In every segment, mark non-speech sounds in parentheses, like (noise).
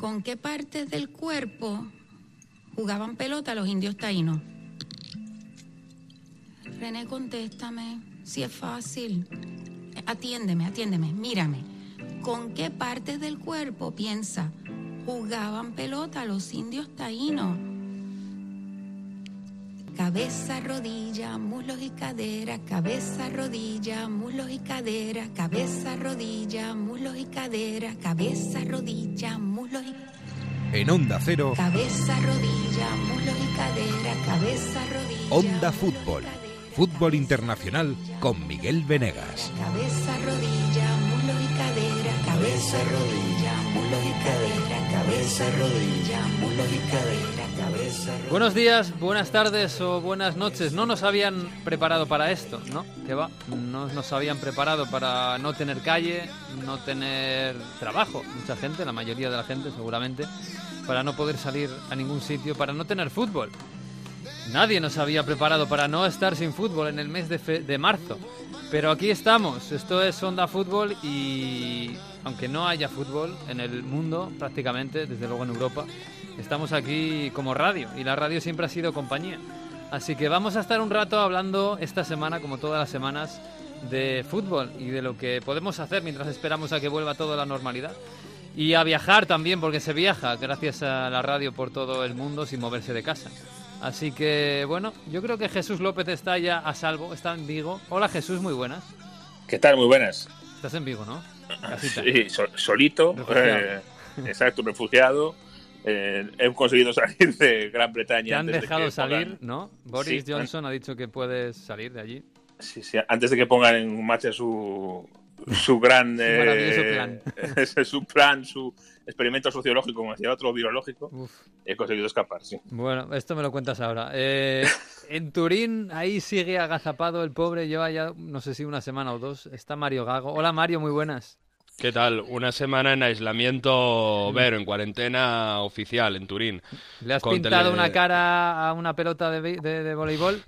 ¿con qué partes del cuerpo jugaban pelota los indios taínos? René, contéstame, si es fácil. Atiéndeme, atiéndeme, mírame. ¿Con qué partes del cuerpo piensa jugaban pelota los indios taínos? Cabeza, rodilla, muslos y cadera, cabeza, rodilla, muslos y cadera, cabeza, rodilla, muslos y cadera, cabeza, rodilla, muslos y En Onda Cero, cabeza, rodilla, muslos y cadera, cabeza, rodilla. Onda Fútbol. cadera, Fútbol Internacional con Miguel Venegas. Cabeza, rodilla, muslos y cadera, cabeza, rodilla, muslos y cadera, cabeza, rodilla, muslos y cadera, cabeza, rodilla. Buenos días, buenas tardes o buenas noches. No nos habían preparado para esto, ¿no? ¿Qué va? No nos habían preparado para no tener calle, no tener trabajo. Mucha gente, la mayoría de la gente seguramente, para no poder salir a ningún sitio, para no tener fútbol. Nadie nos había preparado para no estar sin fútbol en el mes de, fe- de marzo. Pero aquí estamos, esto es Onda Fútbol y aunque no haya fútbol en el mundo prácticamente, desde luego en Europa, estamos aquí como radio y la radio siempre ha sido compañía. Así que vamos a estar un rato hablando esta semana, como todas las semanas, de fútbol y de lo que podemos hacer mientras esperamos a que vuelva toda la normalidad. Y a viajar también, porque se viaja gracias a la radio por todo el mundo sin moverse de casa. Así que, bueno, yo creo que Jesús López está ya a salvo, está en Vigo. Hola Jesús, muy buenas. ¿Qué tal? Muy buenas. Estás en Vigo, ¿no? Casita. Sí, sol- solito, Refugiado. eh, exacto, refugiado. Eh, he conseguido salir de Gran Bretaña. Te han antes de dejado que salir, pongan- ¿no? Boris Sí, Johnson ha dicho que puedes salir de allí. sí, sí, antes de que pongan en marcha su, su gran. (laughs) Su eh, plan. (laughs) ese, su plan, su experimento sociológico, como decía otro virológico. Uf. He conseguido escapar, sí. Bueno, esto me lo cuentas ahora. Eh, (laughs) en Turín, ahí sigue agazapado el pobre, lleva ya, no sé si una semana o dos. Está Mario Gago. Hola Mario, muy buenas. ¿Qué tal? Una semana en aislamiento, Vero, en cuarentena oficial en Turín. ¿Le has Con pintado tele- una cara a una pelota de- de voleibol?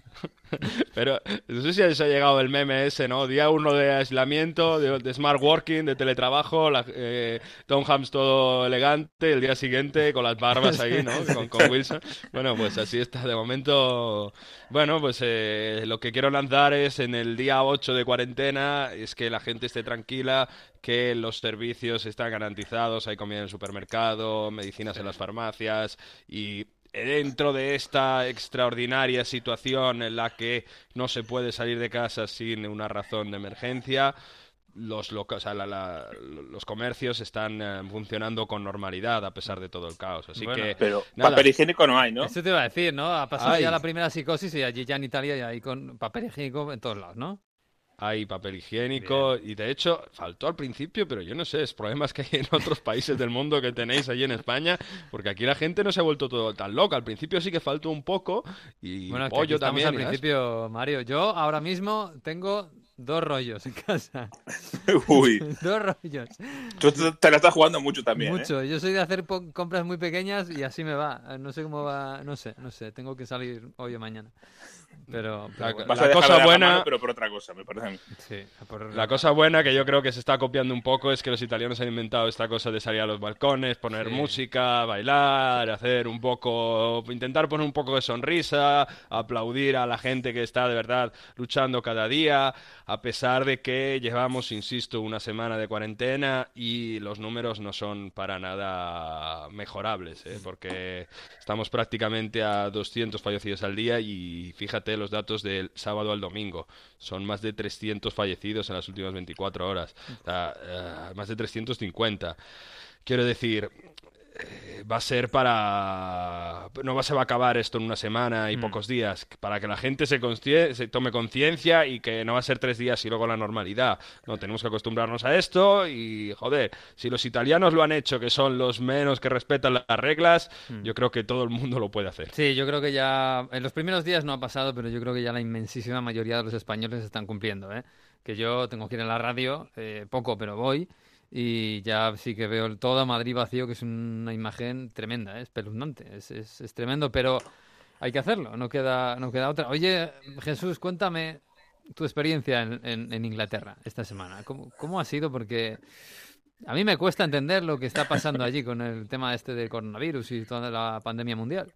(laughs) Pero no sé si os ha llegado el meme ese, ¿no? Día uno de aislamiento, de, de smart working, de teletrabajo, la, eh, Tom Hanks todo elegante, el día siguiente con las barbas ahí, ¿no? (laughs) Con, con Wilson. Bueno, pues así está de momento. Bueno, pues eh, lo que quiero lanzar es en el día 8 de cuarentena, es que la gente esté tranquila, que los servicios están garantizados, hay comida en el supermercado, medicinas en las farmacias y dentro de esta extraordinaria situación en la que no se puede salir de casa sin una razón de emergencia, los, o sea, la- la- los comercios están eh, funcionando con normalidad a pesar de todo el caos. Así Bueno, que, Pero nada. papel higiénico no hay, ¿no? Eso te iba a decir, ¿no? Ha pasado Ay. ya la primera psicosis y allí ya en Italia ya hay con papel higiénico en todos lados, ¿no? Hay papel higiénico y de hecho faltó al principio, pero yo no sé, es problemas que hay en otros (laughs) países del mundo que tenéis allí en España, porque aquí la gente no se ha vuelto todo tan loca. Al principio sí que faltó un poco y Bueno, es que aquí pollo también. al principio, Mario. Yo ahora mismo tengo dos rollos en casa. (laughs) Uy, (laughs) dos rollos. tú te la estás jugando mucho también. ¿eh? Mucho. Yo soy de hacer compras muy pequeñas y así me va. No sé cómo va, no sé, no sé. Tengo que salir hoy o mañana. Pero, pero La- cosa de dar la buena- mano, pero por otra cosa, me parece a mí. sí, por- La cosa buena que yo creo que se está copiando un poco es que los italianos han inventado esta cosa de salir a los balcones, poner Sí. música, bailar, hacer un poco, intentar poner un poco de sonrisa, aplaudir a la gente que está de verdad luchando cada día, a pesar de que llevamos, insisto, una semana de cuarentena y los números no son para nada mejorables, ¿eh? porque estamos prácticamente a 200 fallecidos al día y fíjate los datos del sábado al domingo. Son más de 300 fallecidos en las últimas 24 horas. O sea, eh, más de 350. Quiero decir, eh, va a ser para... No va- se va a acabar esto en una semana y Mm. pocos días. Para que la gente se, se tome conciencia y que no va a ser tres días y luego la normalidad. No, tenemos que acostumbrarnos a esto y, joder, si los italianos lo han hecho, que son los menos que respetan las reglas, Mm. yo creo que todo el mundo lo puede hacer. Sí, yo creo que ya en los primeros días no ha pasado, pero yo creo que ya la inmensísima mayoría de los españoles están cumpliendo, ¿eh? Que yo tengo que ir a la radio, eh, poco, pero voy, y ya sí que veo todo Madrid vacío, que es una imagen tremenda, ¿eh? espeluznante, es, es, es tremendo, pero hay que hacerlo, no queda, no queda otra. Oye, Jesús, cuéntame tu experiencia en, en- Inglaterra esta semana. ¿Cómo, cómo ha sido? Porque A mí me cuesta entender lo que está pasando allí con el tema este del coronavirus y toda la pandemia mundial.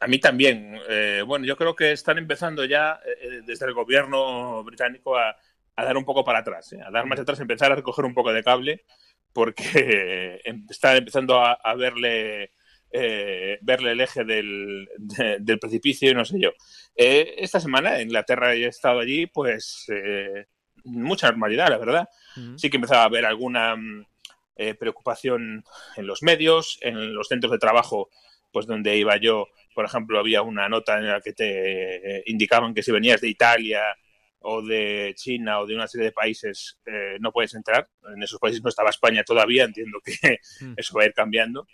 A, mí también. Eh, bueno, yo creo que están empezando ya eh, desde el gobierno británico a, a dar un poco para atrás, ¿eh? a dar más atrás, empezar a recoger un poco de cable, porque em, están empezando a, a verle eh, verle el eje del, de- del precipicio y no sé yo. Eh, esta semana en Inglaterra he estado allí, pues eh, mucha normalidad, la verdad. Sí que empezaba a haber alguna mm, eh, preocupación en los medios, en los centros de trabajo, pues donde iba yo, por ejemplo, había una nota en la que te eh, indicaban que si venías de Italia o de China o de una serie de países eh, no puedes entrar. En esos países no estaba España todavía, entiendo que Mm. (laughs) eso va a ir cambiando.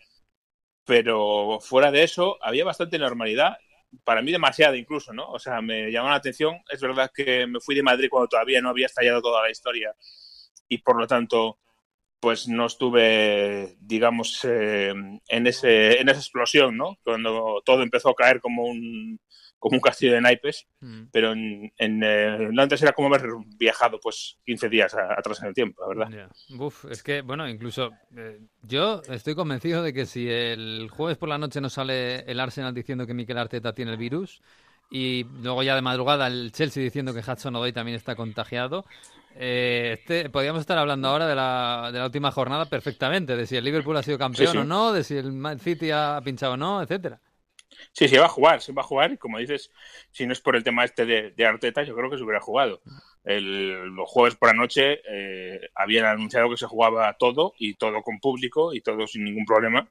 Pero fuera de eso, había bastante normalidad. Para mí demasiada incluso, ¿no? O sea, me llamó la atención. Es verdad que me fui de Madrid cuando todavía no había estallado toda la historia y por lo tanto, pues no estuve, digamos, eh, en, ese, en esa explosión, ¿no? Cuando todo empezó a caer como un, como un castillo de naipes, Mm. pero en, en eh, Londres era como haber viajado pues 15 días a- atrás en el tiempo, la verdad. Uf, es que, bueno, incluso eh, yo estoy convencido de que si el jueves por la noche no sale el Arsenal diciendo que Mikel Arteta tiene el virus y luego ya de madrugada el Chelsea diciendo que Hudson Odoi también está contagiado, eh, este, podríamos estar hablando ahora de la, de la última jornada perfectamente, de si el Liverpool ha sido campeón Sí, sí. o no, de si el City ha pinchado o no, etcétera. Sí, sí, va a jugar, se va a jugar y como dices, si no es por el tema este de, de Arteta, yo creo que se hubiera jugado. El, los jueves por la noche eh, habían anunciado que se jugaba todo y todo con público y todo sin ningún problema.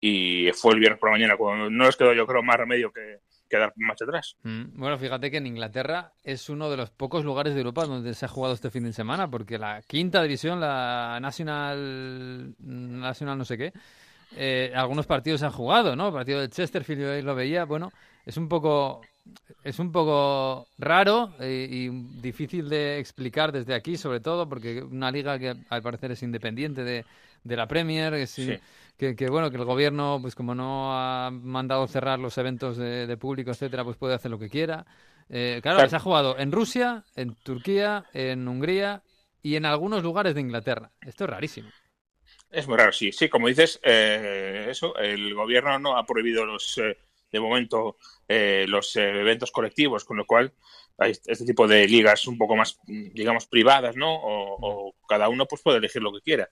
Y fue el viernes por la mañana cuando no les quedó yo creo más remedio que, que dar marcha atrás. Mm, Bueno, fíjate que en Inglaterra es uno de los pocos lugares de Europa donde se ha jugado este fin de semana, porque la quinta división, la National, National no sé qué, eh, algunos partidos se han jugado, ¿no? El partido del Chesterfield yo ahí lo veía, bueno, es un poco es un poco raro eh, y difícil de explicar desde aquí, sobre todo porque una liga que al parecer es independiente de, de la Premier, que, sí- Sí. que, que, bueno, que el gobierno, pues como no ha mandado cerrar los eventos de, de público, etcétera, pues puede hacer lo que quiera. Eh, claro, Claro. se ha jugado en Rusia, en Turquía, en Hungría y en algunos lugares de Inglaterra. Esto es rarísimo. Es muy raro, sí. Sí, como dices, eh, eso, el gobierno no ha prohibido los, eh, de momento, eh, los eh, eventos colectivos, con lo cual hay este tipo de ligas un poco más, digamos, privadas, ¿no? O, o cada uno pues puede elegir lo que quiera.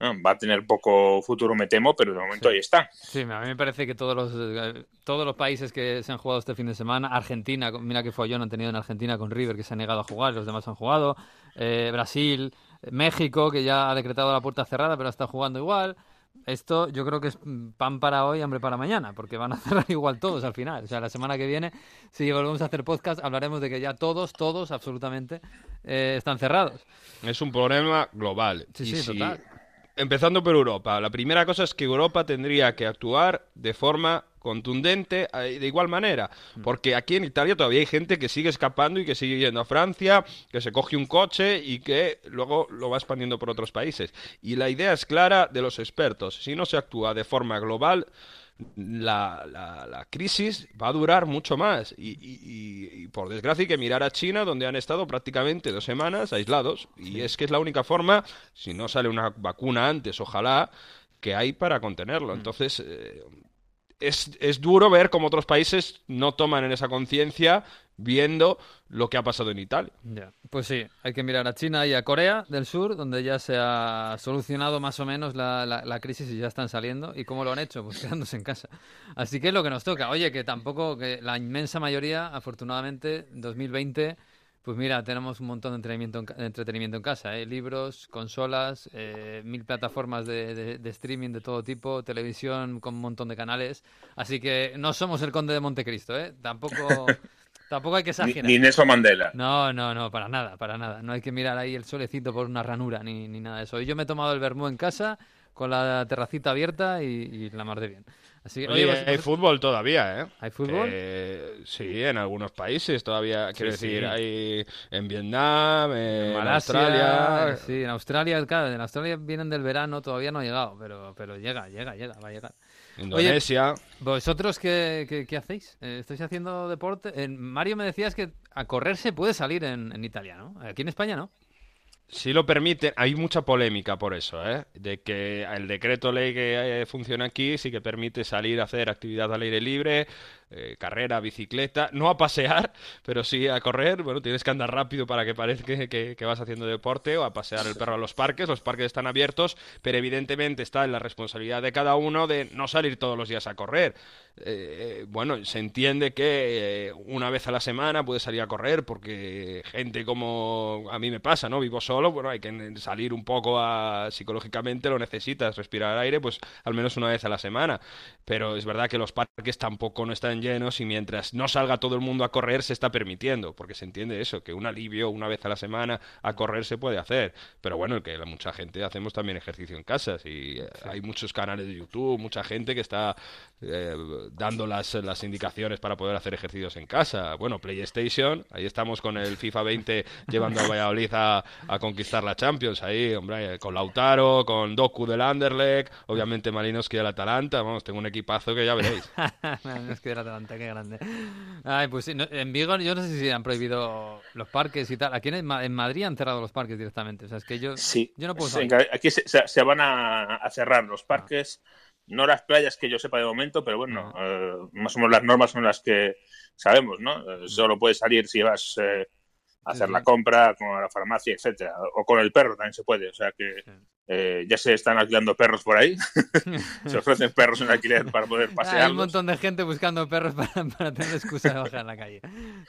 Ah, Va a tener poco futuro, me temo, pero de momento Sí. ahí está. Sí, a mí me parece que todos los, todos los países que se han jugado este fin de semana, Argentina, mira que follón han tenido en Argentina con River, que se ha negado a jugar, los demás han jugado, eh, Brasil, México, que ya ha decretado la puerta cerrada, pero está jugando igual. Esto yo creo que es pan para hoy, hambre para mañana, porque van a (laughs) cerrar igual todos al final. O sea, la semana que viene, si volvemos a hacer podcast, hablaremos de que ya todos, todos, absolutamente, eh, están cerrados. Es un problema global. Sí, Y sí, si- total. Empezando por Europa. La primera cosa es que Europa tendría que actuar de forma contundente eh, de igual manera. Mm. Porque aquí en Italia todavía hay gente que sigue escapando y que sigue yendo a Francia, que se coge un coche y que luego lo va expandiendo por otros países. Y la idea es clara de los expertos. Si no se actúa de forma global, la, la- la crisis va a durar mucho más. Y, y- y- y por desgracia hay que mirar a China, donde han estado prácticamente dos semanas aislados. Y es que es la única forma, si no sale una vacuna antes, ojalá, que hay para contenerlo. Entonces, eh, es, es duro ver cómo otros países no toman en esa conciencia viendo lo que ha pasado en Italia. Pues sí, hay que mirar a China y a Corea del Sur, donde ya se ha solucionado más o menos la, la- la crisis y ya están saliendo. ¿Y cómo lo han hecho? Pues (laughs) quedándose en casa. Así que es lo que nos toca. Oye, que tampoco, que la inmensa mayoría, afortunadamente, en 2020, pues mira, tenemos un montón de entretenimiento en, de entretenimiento en casa, ¿eh? Libros, consolas, eh, mil plataformas de, de- de streaming de todo tipo, televisión con un montón de canales. Así que no somos el conde de Montecristo, ¿eh? Tampoco, (laughs) tampoco hay que Ni, exagerar. ni Nelson Mandela. No, no, no, para nada, para nada. No hay que mirar ahí el solecito por una ranura ni, ni nada de eso. Y yo me he tomado el vermú en casa con la terracita abierta y, y la mar de bien. Así que, Oye, oye, hay fútbol todavía, ¿eh? ¿Hay fútbol? Eh, sí, en algunos países todavía. Quiero Sí, decir, sí. hay en Vietnam, en, Malasia, Australia. Sí, en Australia, claro, en Australia vienen del verano, todavía no ha llegado, pero, pero llega, llega, llega, va a llegar. Indonesia. ¿Vosotros qué, qué- qué hacéis? Eh, ¿Estáis haciendo deporte? En Mario me decías que a correr se puede salir en, en Italia, ¿no? Aquí en España no. si lo permite, hay mucha polémica por eso, ¿eh? De que el decreto ley que eh, funciona aquí sí que permite salir a hacer actividad al aire libre, eh, carrera, bicicleta, no a pasear, (laughs) pero sí a correr. Bueno, tienes que andar rápido para que parezca que, que, vas haciendo deporte o a pasear el perro a los parques. Los parques están abiertos, pero evidentemente está en la responsabilidad de cada uno de no salir todos los días a correr. Eh, bueno, se entiende que una vez a la semana puedes salir a correr porque gente como a mí me pasa, ¿no? Vivo solo, bueno, hay que salir un poco a, psicológicamente, lo necesitas, respirar aire, pues al menos una vez a la semana. Pero es verdad que los parques tampoco no están llenos y mientras no salga todo el mundo a correr se está permitiendo, porque se entiende eso, que un alivio una vez a la semana a correr se puede hacer. Pero bueno, que mucha gente hacemos también ejercicio en casas y eh, hay muchos canales de YouTube, mucha gente que está eh, dando las, las indicaciones para poder hacer ejercicios en casa. Bueno, PlayStation, ahí estamos con el FIFA 20 (laughs) llevando a Valladolid a, a conquistar la Champions, ahí, hombre, con Lautaro, con Doku del Anderlecht, obviamente Malinowski del Atalanta, vamos, tengo un equipazo que ya veréis. (laughs) Atalanta, qué grande. Ay, pues sí, en Vigo yo no sé si han prohibido los parques y tal. Aquí en, Madrid han cerrado los parques directamente, o sea, es que yo, sí, yo no puedo aquí se, van a, cerrar los parques. No las playas que yo sepa de momento, pero bueno, eh, más o menos las normas son las que sabemos, ¿no? Eh, solo puedes salir si vas eh, hacer la compra con la farmacia, etcétera, o con el perro también se puede, o sea que eh, ya se están alquilando perros por ahí, (laughs) se ofrecen perros en alquiler para poder pasear. Hay un montón de gente buscando perros para, (laughs) tener excusa de bajar en la calle.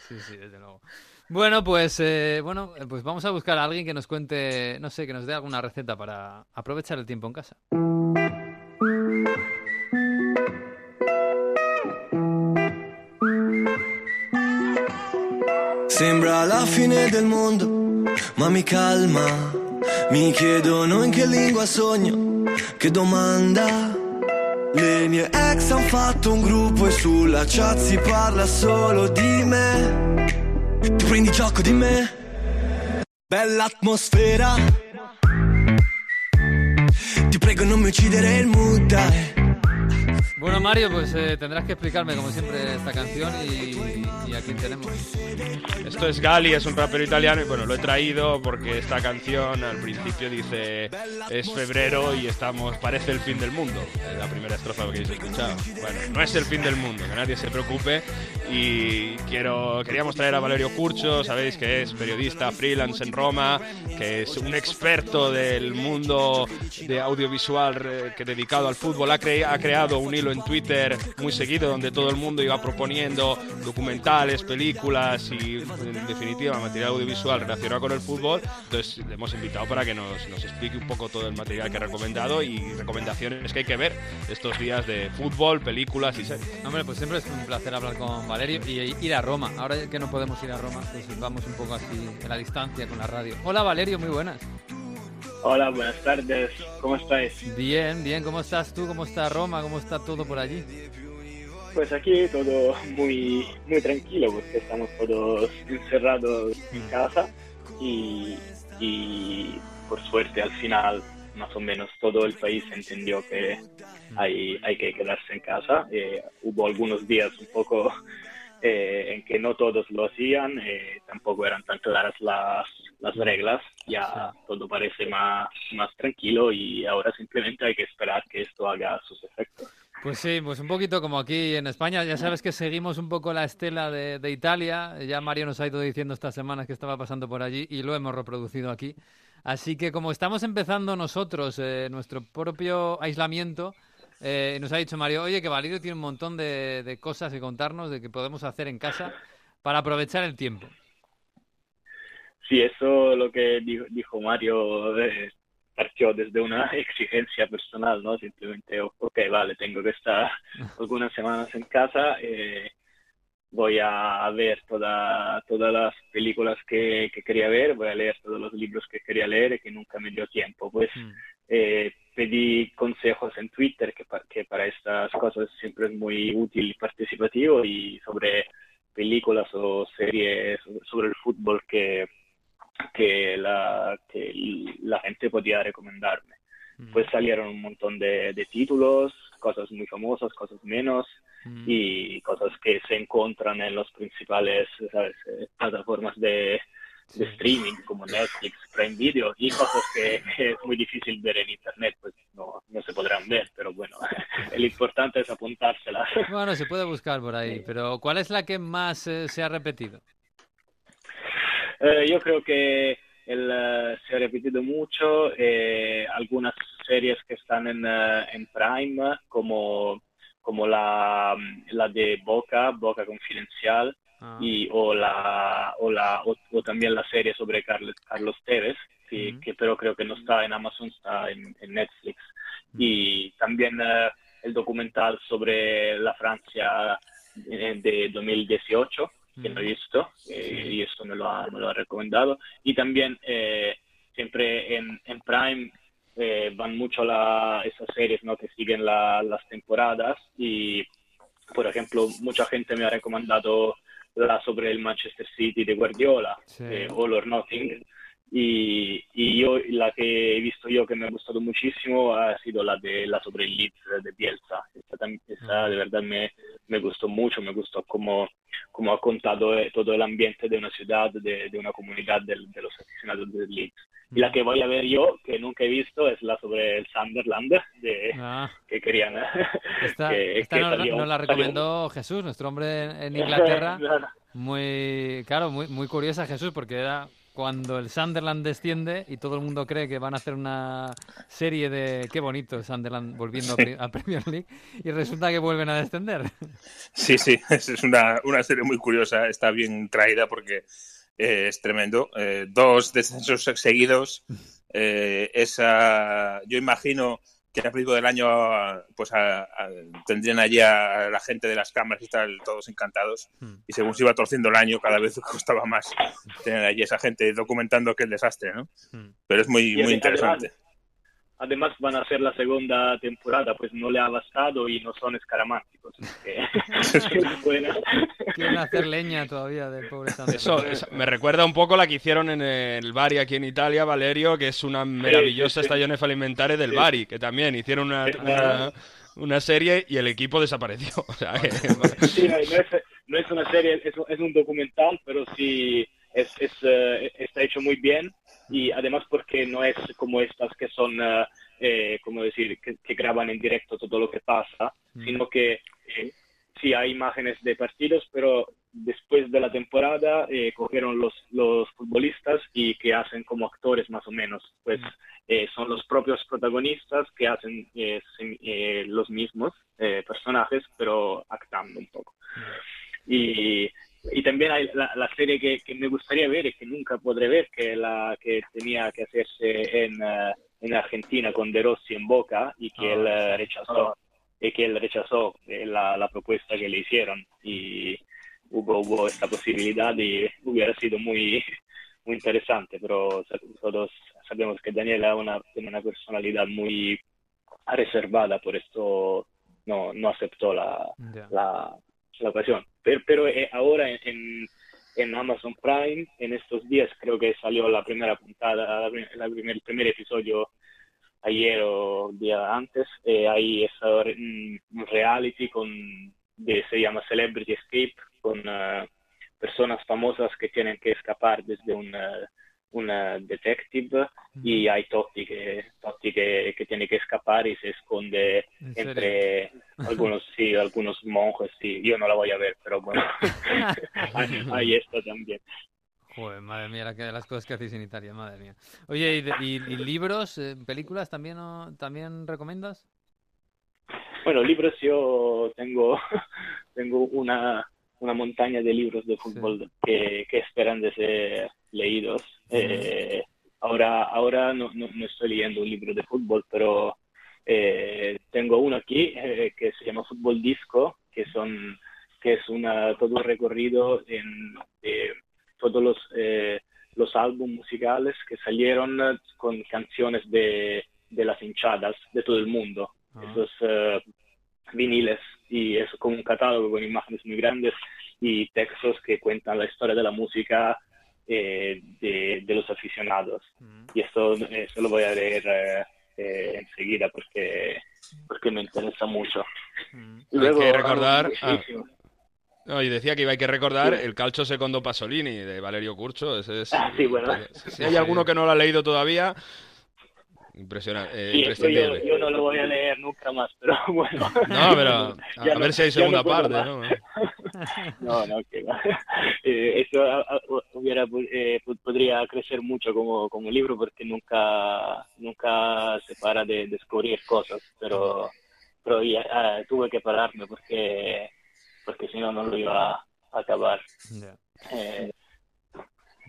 Sí, sí, desde luego. Bueno, pues eh, bueno, pues vamos a buscar a alguien que nos cuente, no sé, que nos dé alguna receta para aprovechar el tiempo en casa. Sembra la fine del mondo, ma mi calma. Mi chiedono in che lingua sogno, che domanda. Le mie ex han fatto un gruppo e sulla chat si parla solo di me. Ti prendi gioco di me? Bella atmosfera. Ti prego non mi uccidere il mood, dai. Bueno, Mario, pues eh, tendrás que explicarme, como siempre, esta canción y, y, aquí tenemos. Esto es Gali, es un rapero italiano y bueno, lo he traído porque esta canción al principio dice es febrero y estamos, parece el fin del mundo. La primera estrofa que habéis escuchado. Bueno, no es el fin del mundo, que nadie se preocupe y quiero, queríamos traer a Valerio Curcho, sabéis que es periodista freelance en Roma, que es un experto del mundo de audiovisual eh, que dedicado al fútbol, ha, ha creado un hilo en Twitter muy seguido donde todo el mundo iba proponiendo documentales, películas y en definitiva material audiovisual relacionado con el fútbol. Entonces le hemos invitado para que nos, nos explique un poco todo el material que ha recomendado y recomendaciones que hay que ver estos días de fútbol, películas y series. Hombre, pues siempre es un placer hablar con Valerio y ir a Roma. Ahora que no podemos ir a Roma, pues vamos un poco así en la distancia con la radio. Hola Valerio, muy buenas. Hola, buenas tardes. ¿Cómo estáis? Bien, bien. ¿Cómo estás tú? ¿Cómo está Roma? ¿Cómo está todo por allí? Pues aquí todo muy, muy tranquilo porque estamos todos encerrados en casa y, por suerte al final más o menos todo el país entendió que hay, hay que quedarse en casa. Eh, hubo algunos días un poco eh, en que no todos lo hacían, eh, tampoco eran tan claras las, las reglas, ya todo parece más, más tranquilo y ahora simplemente hay que esperar que esto haga sus efectos. Pues sí, pues un poquito como aquí en España, ya sabes que seguimos un poco la estela de, de Italia, ya Mario nos ha ido diciendo estas semanas que estaba pasando por allí y lo hemos reproducido aquí. Así que como estamos empezando nosotros eh, nuestro propio aislamiento, eh, nos ha dicho Mario, oye, que Valirio tiene un montón de, cosas que contarnos, de que podemos hacer en casa para aprovechar el tiempo. Sí, eso lo que dijo, Mario eh, partió desde una (laughs) exigencia personal, ¿no? Simplemente, ok, vale, tengo que estar (laughs) algunas semanas en casa, eh, voy a ver toda, todas las películas que, quería ver, voy a leer todos los libros que quería leer y que nunca me dio tiempo. Pues mm pedí consejos en Twitter, que, que para estas cosas siempre es muy útil y participativo, y sobre películas o series sobre el fútbol que, que, la, que la gente podía recomendarme. Mm. Pues salieron un montón de, de, títulos, cosas muy famosas, cosas menos, mm. y cosas que se encuentran en los principales ¿sabes? Eh, plataformas de, de streaming como Netflix, Prime Video y cosas que, (laughs) es muy difícil ver en Internet, pues no, no se podrán ver, pero bueno, (laughs) lo importante es apuntárselas. (laughs) Bueno, se puede buscar por ahí, pero ¿cuál es la que más eh, se ha repetido? Eh, yo creo que el, eh, se ha repetido mucho, algunas series que están en, en Prime, como, como la, la de Boca, Boca Confidencial, Ah. y o la o la o, también la serie sobre Carlos, Carlos Tevez que, que, pero creo que no está en Amazon está en, Netflix. Y también eh, el documental sobre la Francia eh, de 2018 que no he visto eh, y eso me lo, ha, me lo ha recomendado. Y también siempre en, en Prime van mucho la, esas series ¿no? que siguen la, las temporadas. Y por ejemplo mucha gente me ha recomendado la sobre el Manchester City de Guardiola, eh, All or Nothing. Y, y, yo la que he visto yo que me ha gustado muchísimo ha sido la de la sobre el Leeds de Bielsa. Esa, de verdad me, me, gustó mucho, me gustó cómo, cómo ha contado eh, todo el ambiente de una ciudad, de, de una comunidad de, de, los aficionados del Leeds. Y la que voy a ver yo, que nunca he visto, es la sobre el Sunderland, de, ah. que querían. (laughs) Esta, esta nos, la recomendó Jesús, nuestro hombre en (laughs) Inglaterra. Muy, claro, muy, muy curiosa Jesús, porque era cuando el Sunderland desciende y todo el mundo cree que van a hacer una serie de qué bonito el Sunderland volviendo a Premier League y resulta que vuelven a descender. Sí, sí, (laughs) es una, una serie muy curiosa, está bien traída porque eh, es tremendo. Eh, dos descensos seguidos. Eh, esa, yo imagino el principio del año pues tendrían allí a la gente de las cámaras y tal, todos encantados. Hmm. Y según se iba torciendo el año, cada vez (laughs) costaba más tener allí esa gente documentando aquel desastre, ¿no? Hmm. Pero es muy, muy interesante además van a hacer la segunda temporada, pues no le ha bastado y no son escaramánticos. (laughs) (laughs) Quieren hacer leña todavía del pobre Eso, me recuerda un poco la que hicieron en el Bari aquí en Italia, Valerio, que es una maravillosa estación alimentaria del Bari, que también hicieron una, una, serie y el equipo desapareció. (laughs) sí, no, es, no, es, una serie, es, es un documental, pero sí es, es, eh, está hecho muy bien y además porque no es como estas que son, eh, eh como decir, que, graban en directo todo lo que pasa, mm. sino que eh, sí hay imágenes de partidos, pero después de la temporada eh, cogieron los, los futbolistas y que hacen como actores más o menos, pues mm. eh, son los propios protagonistas que hacen los mismos personajes, pero actando un poco. Mm. Y y también hay la, serie que, me gustaría ver y que nunca podré ver, que la que tenía que hacerse en, eh, en Argentina con De Rossi en Boca y que él ah, eh, rechazó y que él rechazó eh, la, la, propuesta que le hicieron. Y hubo, hubo esta posibilidad y hubiera sido muy (laughs) muy interesante, pero todos sabemos que Daniela una, tiene una personalidad muy reservada, por esto no, no aceptó la, la, la ocasión. Pero, pero eh, ahora en, en, Amazon Prime, en estos días creo que salió la primera puntada, el primer episodio ayer o día antes, eh, hay esa, un reality con, de, se llama Celebrity Escape, con uh, personas famosas que tienen que escapar desde una una detective y hay Totti que, Totti que, que, tiene que escapar y se esconde entre algunos sí, algunos monjes sí, yo no la voy a ver pero bueno. (laughs) Ahí, está también. Joder, madre mía, las cosas que hacéis en Italia, madre mía. Oye, ¿y, libros, eh, películas también, también recomiendas? Bueno, libros yo tengo, (laughs) tengo una, una montaña de libros de fútbol que, que esperan de ser leídos. Eh, ahora ahora no, no, estoy leyendo un libro de fútbol, pero eh, tengo uno aquí eh, que se llama Fútbol Disco, que son que es una todo un recorrido en todos los los álbumes musicales que salieron con canciones de, de las hinchadas de todo el mundo. Ah. Esos viniles y eso con un catálogo con imágenes muy grandes y textos que cuentan la historia de la música eh, de, los aficionados. Mm. Y esto, eso lo voy a leer eh, eh, enseguida porque, porque me interesa mucho. Mm. Luego, Hay que recordar... Ah. No, y decía que iba hay que recordar el Calcio Secondo Pasolini de Valerio Curcio. Ese es, Ah, sí, bueno. Si hay alguno que no lo ha leído todavía, impresionante. eh, Sí, esto yo, imprescindible. yo no lo voy a leer nunca más, pero (laughs) bueno. No, pero a, a no- ver si hay no segunda puedo parte, más. ¿no? (laughs) No, no, que va. (laughs) Eh, eso a- a- hubiera, eh, pod- podría crecer mucho como, como libro porque nunca, nunca se para de descubrir cosas, pero, pero ya, ah, tuve que pararme porque, porque si no, no lo iba a acabar. Ya. Eh,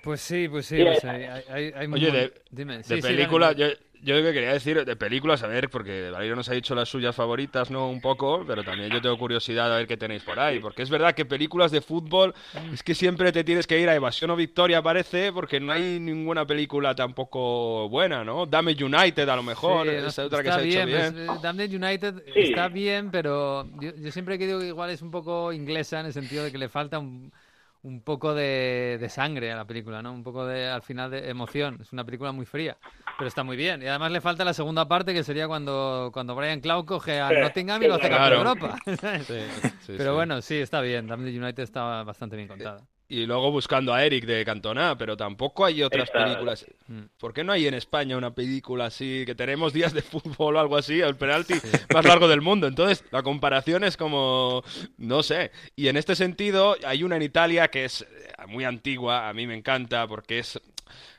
Pues sí, pues sí, pues hay, hay- hay- Oye, de- dime. De Sí, dale, yo, yo lo que quería decir, de películas, a ver, porque Valerio nos ha dicho las suyas favoritas, ¿no? Un poco, pero también yo tengo curiosidad a ver qué tenéis por ahí, porque es verdad que películas de fútbol es que siempre te tienes que ir a Evasión o Victoria, parece, porque no hay ninguna película tampoco buena, ¿no? Dame United, a lo mejor, Sí, es no, otra que está se ha hecho bien, bien. pues, eh, Damned United Sí. está bien, pero yo, yo siempre que digo que igual es un poco inglesa en el sentido de que le falta un, un poco de, de sangre a la película, ¿no? Un poco de, al final, de emoción. Es una película muy fría, pero está muy bien. Y además le falta la segunda parte, que sería cuando, cuando Brian Clough coge a Sí, Nottingham y lo hace claro. campeón de Europa. ¿sabes? (laughs) Sí, sí, pero bueno, sí, está bien. Damned United está bastante bien contada. Y luego buscando a Eric de Cantona, pero tampoco hay otras Esta- películas. Mm. ¿Por qué no hay en España una película así, que tenemos días de (laughs) fútbol o algo así, el penalti más largo del mundo? Entonces, la comparación es como, no sé. Y en este sentido, hay una en Italia que es eh, muy antigua, a mí me encanta, porque es,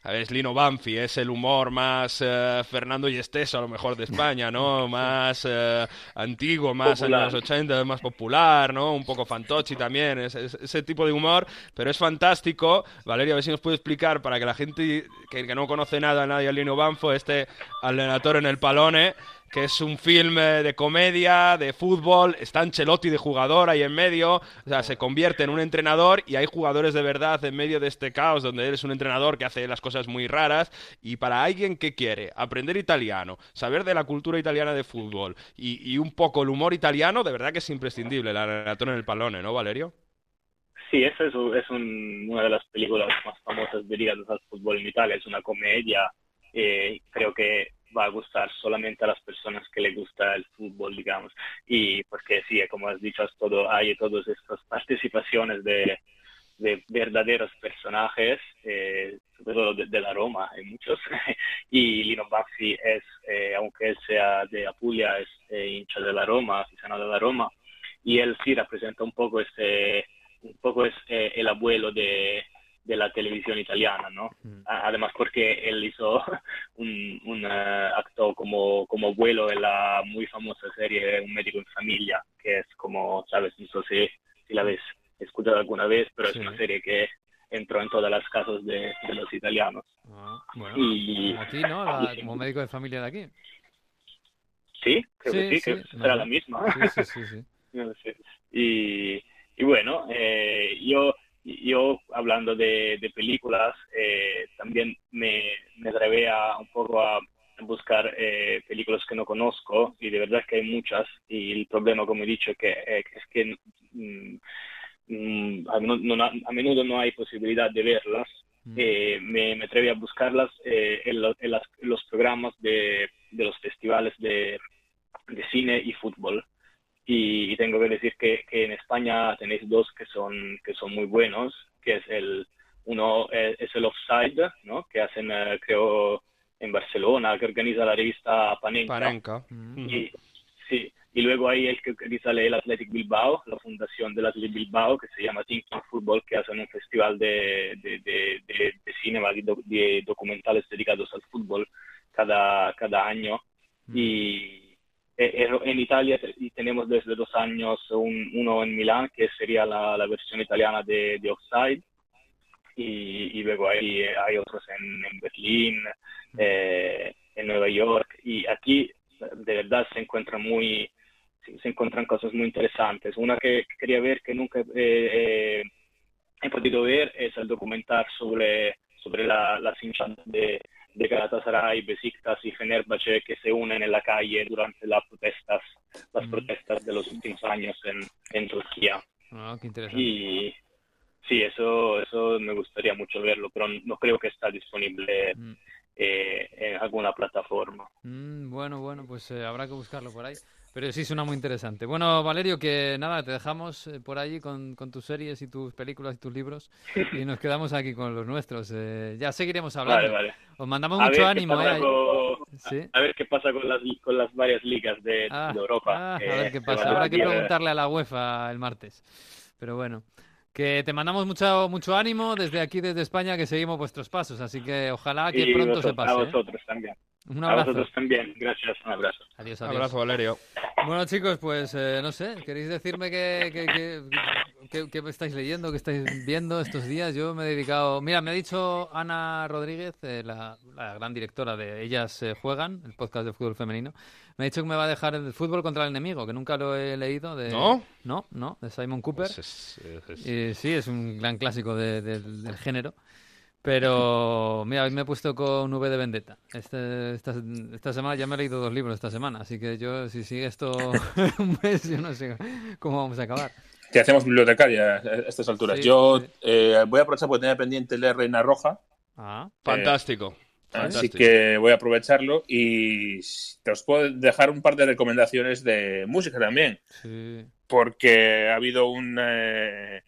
a ver, es Lino Banfi, es el humor más eh, Fernando y Esteso, a lo mejor, de España, ¿no? (laughs) Más eh, antiguo, más Popular. años 80, más popular, ¿no? Un poco fantochi también, es- es- ese tipo de humor, pero es fantástico. Valeria, a ver si nos puede explicar para que la gente que, que no conoce nada, nadie al Lino Banfo, este Allenatore en el Palone, que es un film eh, de comedia, de fútbol, está Ancelotti de jugador ahí en medio, o sea, se convierte en un entrenador y hay jugadores de verdad en medio de este caos donde eres un entrenador que hace las cosas muy raras y para alguien que quiere aprender italiano, saber de la cultura italiana de fútbol y, y un poco el humor italiano, de verdad que es imprescindible, la Allenatore en el Palone, ¿no, Valerio? Sí, esa es, un- es un- una de las películas más famosas dedicadas al fútbol en Italia. Es una comedia. eh, creo que va a gustar solamente a las personas que le gusta el fútbol, digamos. Y porque sí, como has dicho, todo, hay todas estas participaciones de, de verdaderos personajes, eh, sobre todo de, de la Roma, hay muchos. (laughs) y Lino Banfi es, eh, aunque él sea de Apulia, es eh, hincha de la Roma, aficionado de la Roma. Y él sí representa un poco este un poco es eh, el abuelo de, de la televisión italiana, ¿no? Mm. Además porque él hizo (laughs) un, un eh, acto como, como abuelo en la muy famosa serie Un médico en familia, que es como, sabes, no sé si, la habéis escuchado alguna vez, pero Sí. es una serie que entró en todas las casas de, de los italianos. Ah, bueno, Y como aquí, ¿no? La- como médico de familia de aquí. sí, creo que Sí, sí, que sí, será no. la misma. Sí, sí, sí. (laughs) Y, y bueno, eh, yo, yo hablando de, de películas, eh, también me, me atreví a un poco a buscar eh, películas que no conozco y de verdad que hay muchas y el problema, como he dicho, que, eh, es que mm, mm, a, menudo, no, a menudo no hay posibilidad de verlas. Mm. Eh, me, me atreví a buscarlas eh, en, lo- en las- en los programas de, de los festivales de, de cine y fútbol y, y tengo que decir que, que en España tenéis dos que son que son muy buenos que es el uno es, es el Offside no que hacen eh, creo en Barcelona que organiza la revista Panenka Parenca. Mm. y sí y luego hay el que organiza el Athletic Bilbao la fundación del Athletic Bilbao que se llama Think Tank Football que hacen un festival de de, de, de, de cinema de, doc- de documentales dedicados al fútbol cada cada año y eh, en en Italia tenemos desde dos años un- uno en Milán, que sería la, la versión italiana de, de y, luego hay, otros en, Berlín, eh, en Nueva York, y aquí de verdad se encuentran muy se encuentran cosas muy interesantes. Una que quería ver que nunca eh, eh, he podido ver es el documental sobre, sobre la, las hinchadas de, de Galatasaray, Besiktas y Fenerbahce que se unen en la calle durante las protestas, las Mm. protestas de los últimos años en, en Turquía. Ah, qué interesante. Y sí, eso, eso me gustaría mucho verlo, pero no creo que está disponible Mm. eh, en alguna plataforma. Mm, bueno, bueno, pues eh, habrá que buscarlo por ahí. Pero sí suena muy interesante. Bueno, Valerio, que nada, te dejamos eh, por allí con, con tus series y tus películas y tus libros y nos quedamos aquí con los nuestros. Eh, ya seguiremos hablando. Vale, vale. Os mandamos A mucho ánimo. eh. con- Sí. A ver qué pasa con las, con las varias ligas de, Ah, de Europa. ah, a ver qué pasa. Habrá que preguntarle a la UEFA el martes. Pero bueno, que te mandamos mucho, mucho ánimo desde aquí, desde España, que seguimos vuestros pasos. Así que ojalá que Y pronto vosotros- se pase. A vosotros también. Un A abrazo. vosotros también. Gracias. Un abrazo. Adiós, Un adiós. abrazo, Valerio. Bueno, chicos, pues eh, no sé, ¿queréis decirme qué, qué, qué- qué- qué estáis leyendo, qué estáis viendo estos días? Yo me he dedicado... Mira, me ha dicho Ana Rodríguez, eh, la, la gran directora de Ellas eh, Juegan, el podcast de fútbol femenino, me ha dicho que me va a dejar el fútbol contra el enemigo, que nunca lo he leído. De... ¿No? No, no, de Simon Cooper. Pues es- es- es- Y sí, es un gran clásico de- del- del género. Pero, mira, hoy me he puesto con V de Vendetta. Este- esta, esta semana ya me he leído dos libros esta semana, así que yo, si sigue esto (laughs) un mes, yo no sé cómo vamos a acabar. Que hacemos bibliotecaria a estas alturas. Sí, Yo sí. eh, voy a aprovechar porque tenía pendiente leer Reina Roja, Ah, Fantástico. así que voy a aprovecharlo y te os puedo dejar un par de recomendaciones de música también, sí. porque ha habido un, eh,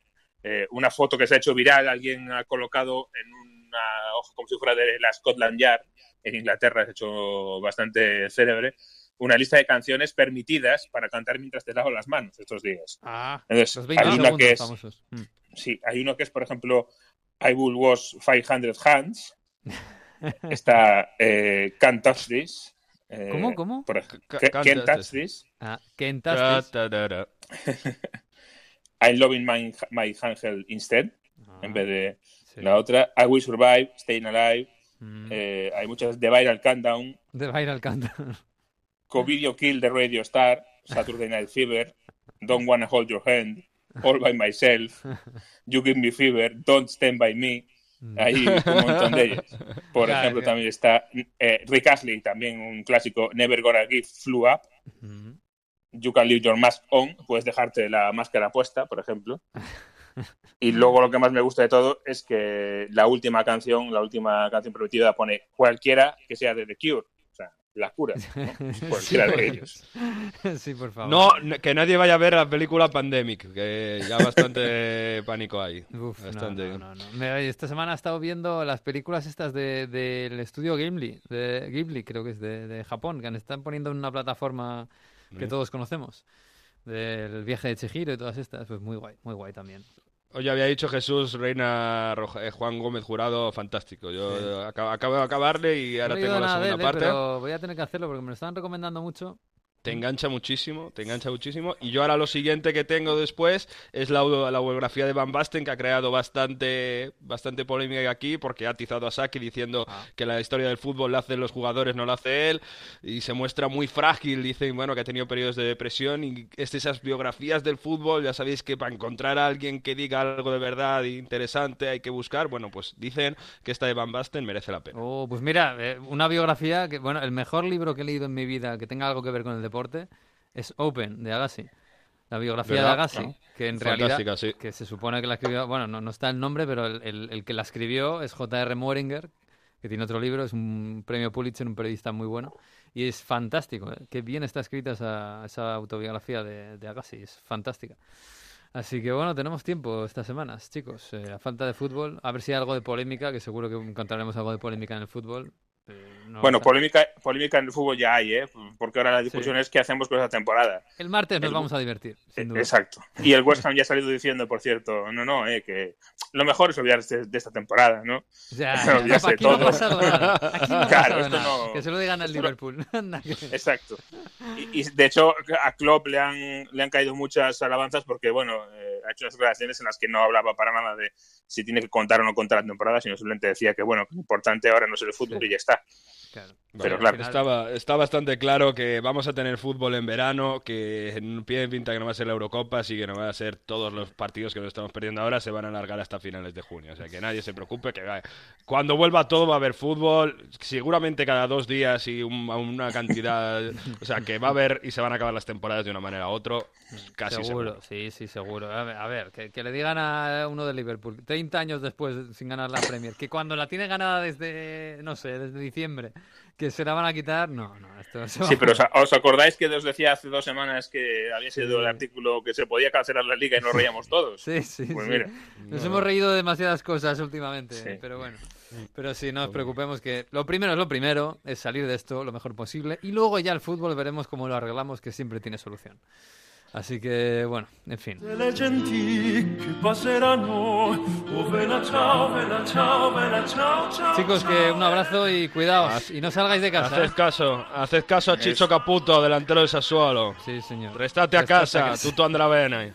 eh, una foto que se ha hecho viral, alguien ha colocado en una hoja como si fuera de la Scotland Yard en Inglaterra, se ha hecho bastante célebre, una lista de canciones permitidas para cantar mientras te lavo las manos estos días. Ah, Entonces, los 20 hay una que es, famosos. Mm. sí, hay uno que es, por ejemplo, I Will Wash 500 Hands. (laughs) Está eh, Can't Touch This. eh, ¿Cómo, cómo? por Can't Can't Touch Touch This. Ah. Ta, ta, ta, (laughs) I'm Loving My, my Angel Instead. Ah, En vez de sí. la otra. I Will Survive, Staying Alive. Mm. eh, hay muchas. The Viral Countdown. De Viral Canta. (laughs) Co-Video Kill the Radio Star. Saturday Night Fever. Don't Wanna Hold Your Hand. All by Myself. You Give Me Fever. Don't Stand By Me. Hay un montón de ellas. Por Claro, ejemplo, claro. también está eh, Rick Astley, también un clásico, Never Gonna Give Flew Up. Mm. You Can Leave Your Mask On, puedes dejarte la máscara puesta, por ejemplo. Y (laughs) luego lo que más me gusta de todo es que la última canción, la última canción prometida pone cualquiera que sea de The Cure, o sea, la cura, ¿no? (laughs) (laughs) cualquiera de ellos. sí, por favor. No, que nadie vaya a ver la película Pandemic, que ya bastante pánico hay. Uf, Bastante. no, no, Esta semana he estado viendo las películas estas de- del estudio Ghibli, de Ghibli creo que es de, de Japón, que están poniendo en una plataforma que todos conocemos, del viaje de Chihiro y todas estas, pues muy guay, muy guay también. Oye, había dicho Jesús, Reina Roja- eh, Juan Gómez Jurado, fantástico. Yo acabo, acabo de acabarle y ahora no tengo la segunda eh, parte. pero voy a tener que hacerlo porque me lo están recomendando mucho. Te engancha muchísimo, te engancha muchísimo. Y yo ahora lo siguiente que tengo después es la, la biografía de Van Basten, que ha creado bastante, bastante polémica aquí, porque ha atizado a Saki diciendo Ah. que la historia del fútbol la hacen los jugadores, no la hace él. Y se muestra muy frágil, dicen, bueno, que ha tenido periodos de depresión. Y es esas biografías del fútbol, ya sabéis que para encontrar a alguien que diga algo de verdad e interesante hay que buscar. Bueno, pues dicen que esta de Van Basten merece la pena. Oh, pues mira, eh, una biografía que, bueno, el mejor libro que he leído en mi vida que tenga algo que ver con el deporte es Open, de Agassi. La biografía de. Agassi, Ah, que en fantástica, realidad, sí. que se supone que la escribió, bueno, no, no está el nombre, pero el, el- el que la escribió es J.R. Moeringer, que tiene otro libro, es un premio Pulitzer, un periodista muy bueno, y es fantástico, ¿eh? qué bien está escrita esa, esa autobiografía de, de Agassi, es fantástica. Así que bueno, tenemos tiempo estas semanas, chicos. Eh, a falta de fútbol, a ver si hay algo de polémica, que seguro que encontraremos algo de polémica en el fútbol. Eh, no Bueno, polémica, polémica en el fútbol ya hay, ¿eh? porque ahora la discusión Sí. es qué hacemos con esa temporada. el martes nos el- vamos a divertir, sin duda. Exacto. Y el West Ham ya ha salido diciendo, por cierto, no, no, eh, que lo mejor es olvidarse de esta temporada, ¿no? Ya, Ya no, sé aquí no ha todo. pasado nada. Aquí no ha (laughs) Claro, pasado esto nada. no- Que se lo digan al esto no- Liverpool. (laughs) Exacto. Y, y, de hecho a Klopp le han, le han caído muchas alabanzas porque, bueno, eh, ha hecho unas declaraciones en las que no hablaba para nada de si tiene que contar o no contar la temporada, sino simplemente decía que, bueno, lo importante ahora no es el fútbol Sí. y ya está. Claro. Pero claro, final- Estaba, está bastante claro que vamos a tener fútbol en verano, que en pie de pinta que no va a ser la Eurocopa, así que no van a ser todos los partidos que nos estamos perdiendo ahora, se van a alargar hasta finales de junio. O sea, que nadie se preocupe, que va- cuando vuelva todo va a haber fútbol, seguramente cada dos días y un- a una cantidad, (laughs) o sea, que va a haber y se van a acabar las temporadas de una manera u otra, casi seguro, seguro. sí, sí, seguro. A ver, a ver, que, que le digan a uno de Liverpool, 30 años después sin ganar la Premier, que cuando la tiene ganada desde, no sé, desde diciembre, que se la van a quitar, no, no. Esto se va Sí, a- pero os, ¿os acordáis que os decía hace dos semanas que había sido el artículo que se podía cancelar la liga y nos reíamos todos? Sí, sí, Pues sí. mira. Nos hemos reído de demasiadas cosas últimamente, Sí. pero bueno. Pero sí, no os preocupemos que lo primero es lo primero, es salir de esto lo mejor posible y luego ya el fútbol veremos cómo lo arreglamos, que siempre tiene solución. Así que, bueno, en fin. le genti che passeranno. Oh, vela ciao, vela ciao, vela ciao, ciao. Chicos, que un abrazo y cuidaos. Y no salgáis de casa. ¿eh? Haced caso, haced caso a Chicho Caputo, delantero del Sassuolo. Sí, señor. Restate a Restate a casa, casa. tutto andrà bene.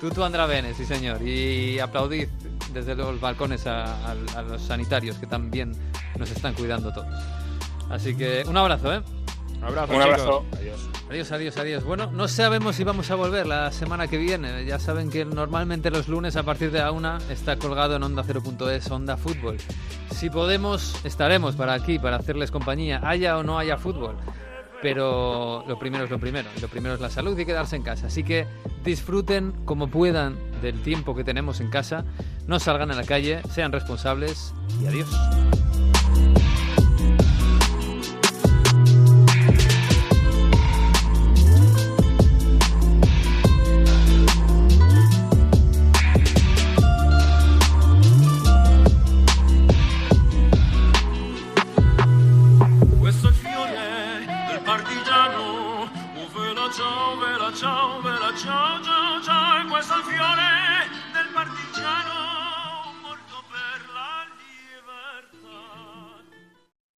Tutu Andra Bene, (laughs) sí señor. Y aplaudid desde los balcones a, a- a los sanitarios que también nos están cuidando todos. Así que un abrazo, ¿eh? Abrazo, Un abrazo. Adiós. Adiós, adiós, adiós. Bueno, no sabemos si vamos a volver la semana que viene. Ya saben que normalmente los lunes a partir de la una está colgado en Onda 0.es Onda Fútbol. Si podemos, estaremos para aquí, para hacerles compañía, haya o no haya fútbol. Pero lo primero es lo primero. y Lo primero es la salud y quedarse en casa. Así que disfruten como puedan del tiempo que tenemos en casa. No salgan a la calle, sean responsables y adiós.